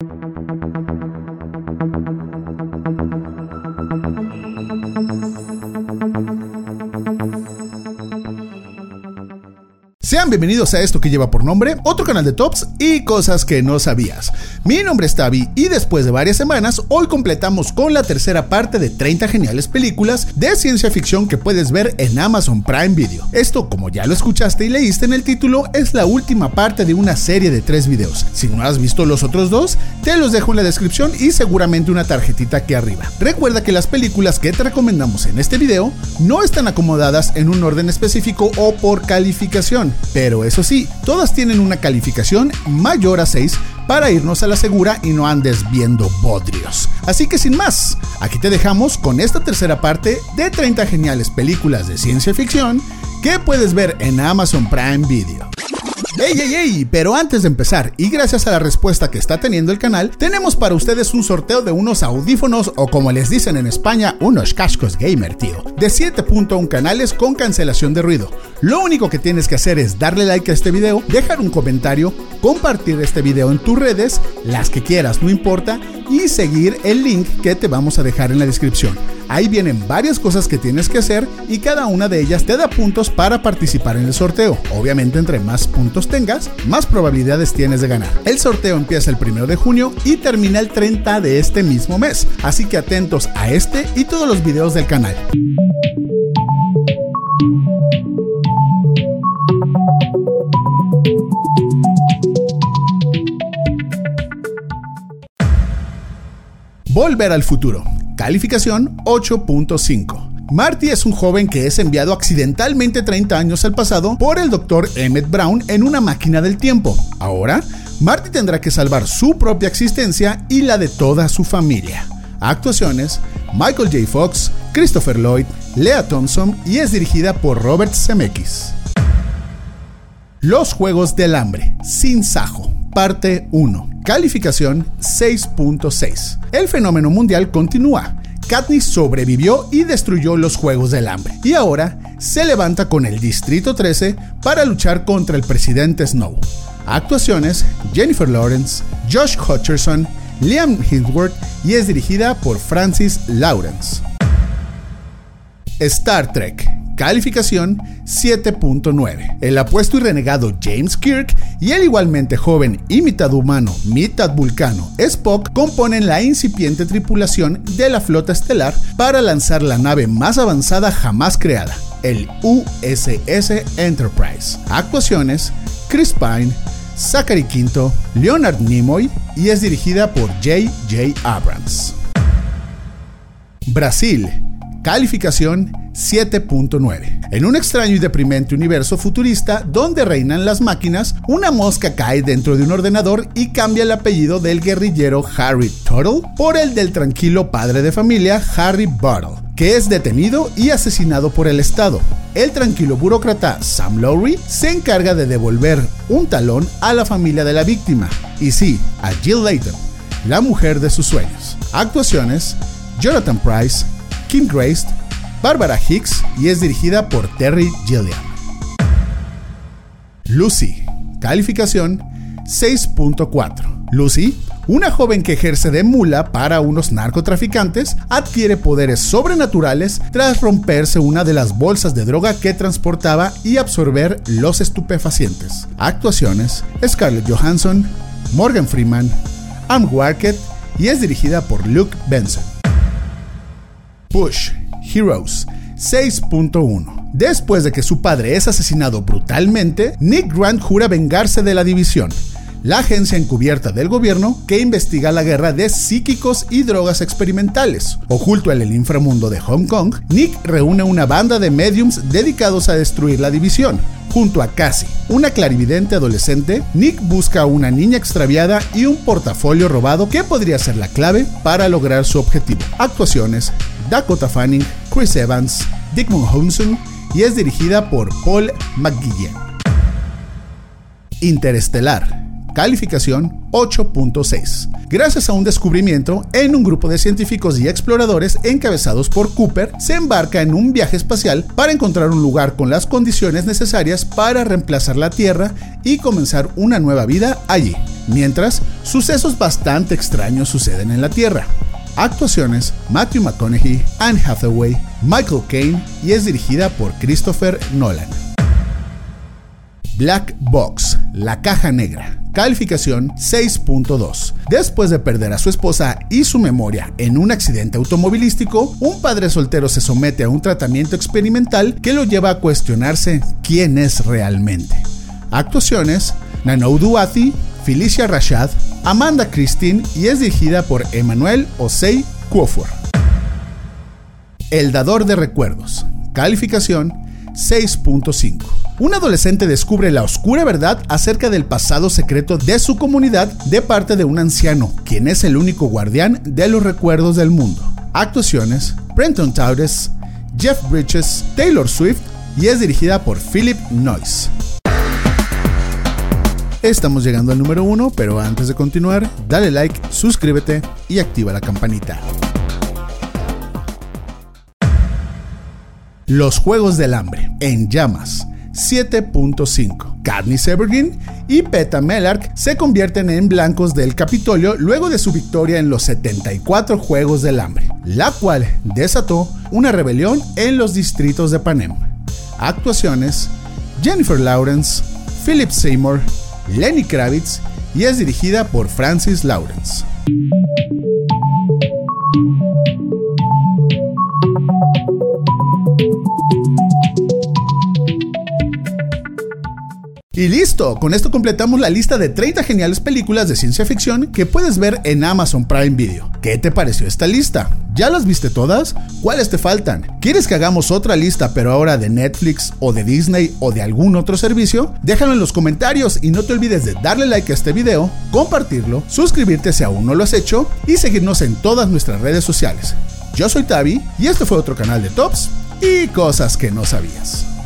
Sean bienvenidos a esto que lleva por nombre otro canal de tops y cosas que no sabías. Mi nombre es Tavi y después de varias semanas, hoy completamos con la tercera parte de 30 geniales películas de ciencia ficción que puedes ver en Amazon Prime Video. Esto, como ya lo escuchaste y leíste en el título, es la última parte de una serie de tres videos. Si no has visto los otros dos, te los dejo en la descripción y seguramente una tarjetita aquí arriba. Recuerda que las películas que te recomendamos en este video no están acomodadas en un orden específico o por calificación pero eso sí, todas tienen una calificación mayor a 6 para irnos a la segura y no andes viendo bodrios. Así que sin más, aquí te dejamos con esta tercera parte de 30 geniales películas de ciencia ficción que puedes ver en Amazon Prime Video. ¡Ey, ey, ey! Pero antes de empezar, y gracias a la respuesta que está teniendo el canal, tenemos para ustedes un sorteo de unos audífonos o como les dicen en España, unos cascos gamer, tío, de 7.1 canales con cancelación de ruido. Lo único que tienes que hacer es darle like a este video, dejar un comentario, compartir este video en tus redes, las que quieras, no importa, y seguir el link que te vamos a dejar en la descripción. Ahí vienen varias cosas que tienes que hacer y cada una de ellas te da puntos para participar en el sorteo. Obviamente entre más puntos tengas, más probabilidades tienes de ganar. El sorteo empieza el 1 de junio y termina el 30 de este mismo mes, así que atentos a este y todos los videos del canal. Volver al futuro. Calificación 8.5. Marty es un joven que es enviado accidentalmente 30 años al pasado por el Dr. Emmett Brown en una máquina del tiempo. Ahora, Marty tendrá que salvar su propia existencia y la de toda su familia. Actuaciones: Michael J. Fox, Christopher Lloyd, Lea Thompson y es dirigida por Robert Zemeckis. Los Juegos del Hambre, sin Sajo, parte 1. Calificación 6.6. El fenómeno mundial continúa. Katniss sobrevivió y destruyó los Juegos del Hambre. Y ahora se levanta con el Distrito 13 para luchar contra el presidente Snow. Actuaciones: Jennifer Lawrence, Josh Hutcherson, Liam Hemsworth y es dirigida por Francis Lawrence. Star Trek calificación 7.9. El apuesto y renegado James Kirk y el igualmente joven y mitad humano, mitad vulcano Spock componen la incipiente tripulación de la flota estelar para lanzar la nave más avanzada jamás creada, el USS Enterprise. Actuaciones: Chris Pine, Zachary Quinto, Leonard Nimoy y es dirigida por J.J. Abrams. Brasil, calificación 7.9. En un extraño y deprimente universo futurista donde reinan las máquinas, una mosca cae dentro de un ordenador y cambia el apellido del guerrillero Harry Tuttle por el del tranquilo padre de familia Harry Buttle, que es detenido y asesinado por el Estado. El tranquilo burócrata Sam Lowry se encarga de devolver un talón a la familia de la víctima, y sí, a Jill Layton, la mujer de sus sueños. Actuaciones: Jonathan Price, Kim Grace, Barbara Hicks y es dirigida por Terry Gilliam. Lucy, calificación 6.4. Lucy, una joven que ejerce de mula para unos narcotraficantes, adquiere poderes sobrenaturales tras romperse una de las bolsas de droga que transportaba y absorber los estupefacientes. Actuaciones: Scarlett Johansson, Morgan Freeman, Anne Warkett y es dirigida por Luke Benson. Push, Heroes 6.1. Después de que su padre es asesinado brutalmente, Nick Grant jura vengarse de la división, la agencia encubierta del gobierno que investiga la guerra de psíquicos y drogas experimentales. Oculto en el inframundo de Hong Kong, Nick reúne una banda de mediums dedicados a destruir la división. Junto a Cassie, una clarividente adolescente, Nick busca a una niña extraviada y un portafolio robado que podría ser la clave para lograr su objetivo. Actuaciones: Dakota Fanning, Chris Evans, Dick Monhunsen y es dirigida por Paul McGuillen. Interestelar calificación 8.6. Gracias a un descubrimiento en un grupo de científicos y exploradores encabezados por Cooper, se embarca en un viaje espacial para encontrar un lugar con las condiciones necesarias para reemplazar la Tierra y comenzar una nueva vida allí. Mientras, sucesos bastante extraños suceden en la Tierra. Actuaciones: Matthew McConaughey, Anne Hathaway, Michael Caine y es dirigida por Christopher Nolan. Black Box, la caja negra. Calificación 6.2. Después de perder a su esposa y su memoria en un accidente automovilístico, un padre soltero se somete a un tratamiento experimental que lo lleva a cuestionarse quién es realmente. Actuaciones: Nanou Duati, Felicia Rashad, Amanda Christine y es dirigida por Emmanuel Osei Kuofor. El dador de recuerdos. Calificación 6.5. Un adolescente descubre la oscura verdad acerca del pasado secreto de su comunidad de parte de un anciano, quien es el único guardián de los recuerdos del mundo. Actuaciones: Brenton Towers, Jeff Bridges, Taylor Swift y es dirigida por Philip Noyce. Estamos llegando al número uno, pero antes de continuar, dale like, suscríbete y activa la campanita. Los Juegos del Hambre, en llamas, 7.5. Katniss Evergreen y Peta Mellark se convierten en blancos del Capitolio luego de su victoria en los 74 Juegos del Hambre, la cual desató una rebelión en los distritos de Panem. Actuaciones: Jennifer Lawrence, Philip Seymour, Lenny Kravitz y es dirigida por Francis Lawrence. Listo, con esto completamos la lista de 30 geniales películas de ciencia ficción que puedes ver en Amazon Prime Video. ¿Qué te pareció esta lista? ¿Ya las viste todas? ¿Cuáles te faltan? ¿Quieres que hagamos otra lista pero ahora de Netflix o de Disney o de algún otro servicio? Déjalo en los comentarios y no te olvides de darle like a este video, compartirlo, suscribirte si aún no lo has hecho y seguirnos en todas nuestras redes sociales. Yo soy Tavi y este fue otro canal de Tops y cosas que no sabías.